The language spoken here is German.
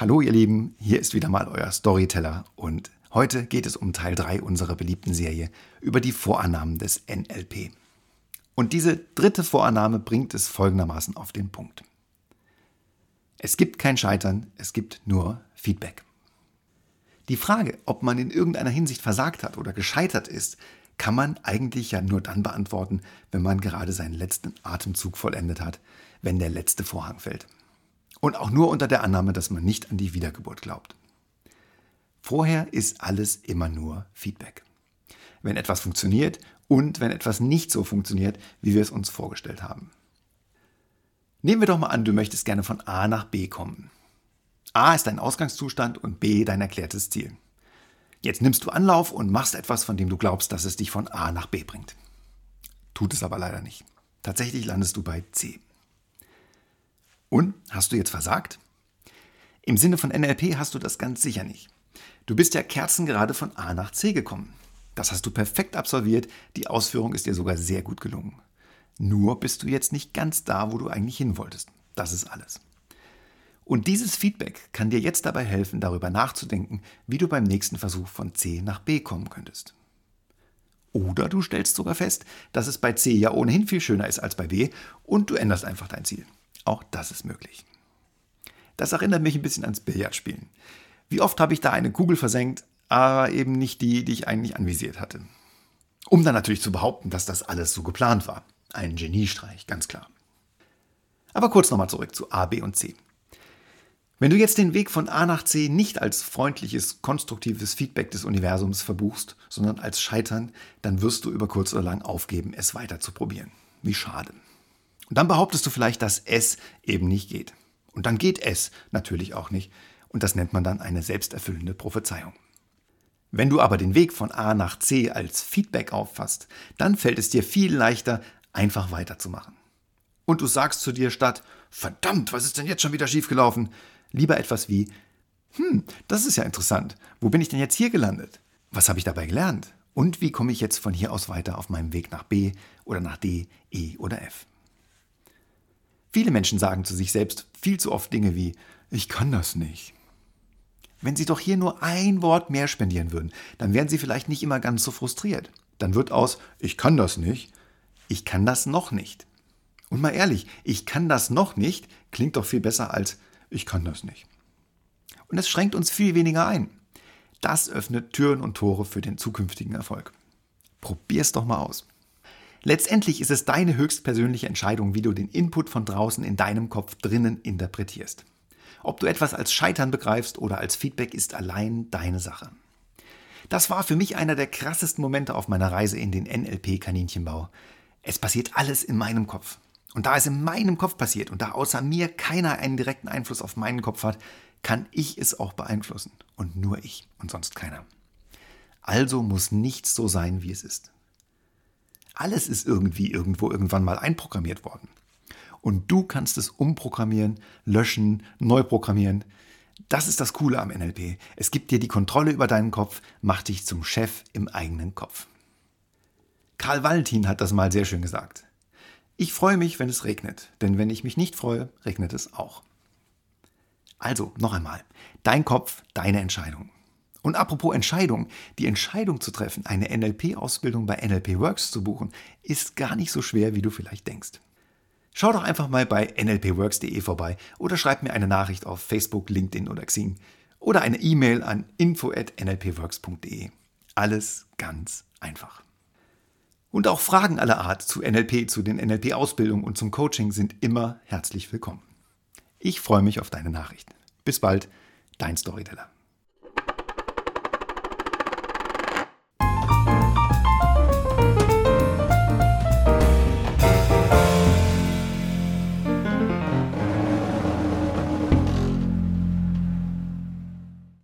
Hallo ihr Lieben, hier ist wieder mal euer Storyteller und heute geht es um Teil 3 unserer beliebten Serie über die Vorannahmen des NLP. Und diese dritte Vorannahme bringt es folgendermaßen auf den Punkt. Es gibt kein Scheitern, es gibt nur Feedback. Die Frage, ob man in irgendeiner Hinsicht versagt hat oder gescheitert ist, kann man eigentlich ja nur dann beantworten, wenn man gerade seinen letzten Atemzug vollendet hat, wenn der letzte Vorhang fällt. Und auch nur unter der Annahme, dass man nicht an die Wiedergeburt glaubt. Vorher ist alles immer nur Feedback. Wenn etwas funktioniert und wenn etwas nicht so funktioniert, wie wir es uns vorgestellt haben. Nehmen wir doch mal an, du möchtest gerne von A nach B kommen. A ist dein Ausgangszustand und B dein erklärtes Ziel. Jetzt nimmst du Anlauf und machst etwas, von dem du glaubst, dass es dich von A nach B bringt. Tut es aber leider nicht. Tatsächlich landest du bei C. Und hast du jetzt versagt? Im Sinne von NLP hast du das ganz sicher nicht. Du bist ja kerzengerade von A nach C gekommen. Das hast du perfekt absolviert, die Ausführung ist dir sogar sehr gut gelungen. Nur bist du jetzt nicht ganz da, wo du eigentlich hin wolltest. Das ist alles. Und dieses Feedback kann dir jetzt dabei helfen, darüber nachzudenken, wie du beim nächsten Versuch von C nach B kommen könntest. Oder du stellst sogar fest, dass es bei C ja ohnehin viel schöner ist als bei B und du änderst einfach dein Ziel. Auch das ist möglich. Das erinnert mich ein bisschen ans Billardspielen. Wie oft habe ich da eine Kugel versenkt, aber eben nicht die, die ich eigentlich anvisiert hatte. Um dann natürlich zu behaupten, dass das alles so geplant war. Ein Geniestreich, ganz klar. Aber kurz nochmal zurück zu A, B und C. Wenn du jetzt den Weg von A nach C nicht als freundliches, konstruktives Feedback des Universums verbuchst, sondern als Scheitern, dann wirst du über kurz oder lang aufgeben, es weiter zu probieren. Wie schade. Und dann behauptest du vielleicht, dass es eben nicht geht. Und dann geht es natürlich auch nicht. Und das nennt man dann eine selbsterfüllende Prophezeiung. Wenn du aber den Weg von A nach C als Feedback auffasst, dann fällt es dir viel leichter, einfach weiterzumachen. Und du sagst zu dir statt, verdammt, was ist denn jetzt schon wieder schiefgelaufen? Lieber etwas wie, hm, das ist ja interessant. Wo bin ich denn jetzt hier gelandet? Was habe ich dabei gelernt? Und wie komme ich jetzt von hier aus weiter auf meinem Weg nach B oder nach D, E oder F? Viele Menschen sagen zu sich selbst viel zu oft Dinge wie, ich kann das nicht. Wenn sie doch hier nur ein Wort mehr spendieren würden, dann wären sie vielleicht nicht immer ganz so frustriert. Dann wird aus, ich kann das nicht, ich kann das noch nicht. Und mal ehrlich, ich kann das noch nicht klingt doch viel besser als ich kann das nicht. Und es schränkt uns viel weniger ein. Das öffnet Türen und Tore für den zukünftigen Erfolg. Probier's doch mal aus. Letztendlich ist es deine höchstpersönliche Entscheidung, wie du den Input von draußen in deinem Kopf drinnen interpretierst. Ob du etwas als Scheitern begreifst oder als Feedback, ist allein deine Sache. Das war für mich einer der krassesten Momente auf meiner Reise in den NLP-Kaninchenbau. Es passiert alles in meinem Kopf. Und da es in meinem Kopf passiert und da außer mir keiner einen direkten Einfluss auf meinen Kopf hat, kann ich es auch beeinflussen. Und nur ich und sonst keiner. Also muss nichts so sein, wie es ist. Alles ist irgendwie irgendwo irgendwann mal einprogrammiert worden. Und du kannst es umprogrammieren, löschen, neu programmieren. Das ist das Coole am NLP. Es gibt dir die Kontrolle über deinen Kopf, macht dich zum Chef im eigenen Kopf. Karl Valentin hat das mal sehr schön gesagt. Ich freue mich, wenn es regnet, denn wenn ich mich nicht freue, regnet es auch. Also, noch einmal, dein Kopf, deine Entscheidung. Und apropos Entscheidung, die Entscheidung zu treffen, eine NLP-Ausbildung bei NLP Works zu buchen, ist gar nicht so schwer, wie du vielleicht denkst. Schau doch einfach mal bei nlpworks.de vorbei oder schreib mir eine Nachricht auf Facebook, LinkedIn oder Xing oder eine E-Mail an info@nlpworks.de. Alles ganz einfach. Und auch Fragen aller Art zu NLP, zu den NLP-Ausbildungen und zum Coaching sind immer herzlich willkommen. Ich freue mich auf deine Nachrichten. Bis bald, dein Storyteller.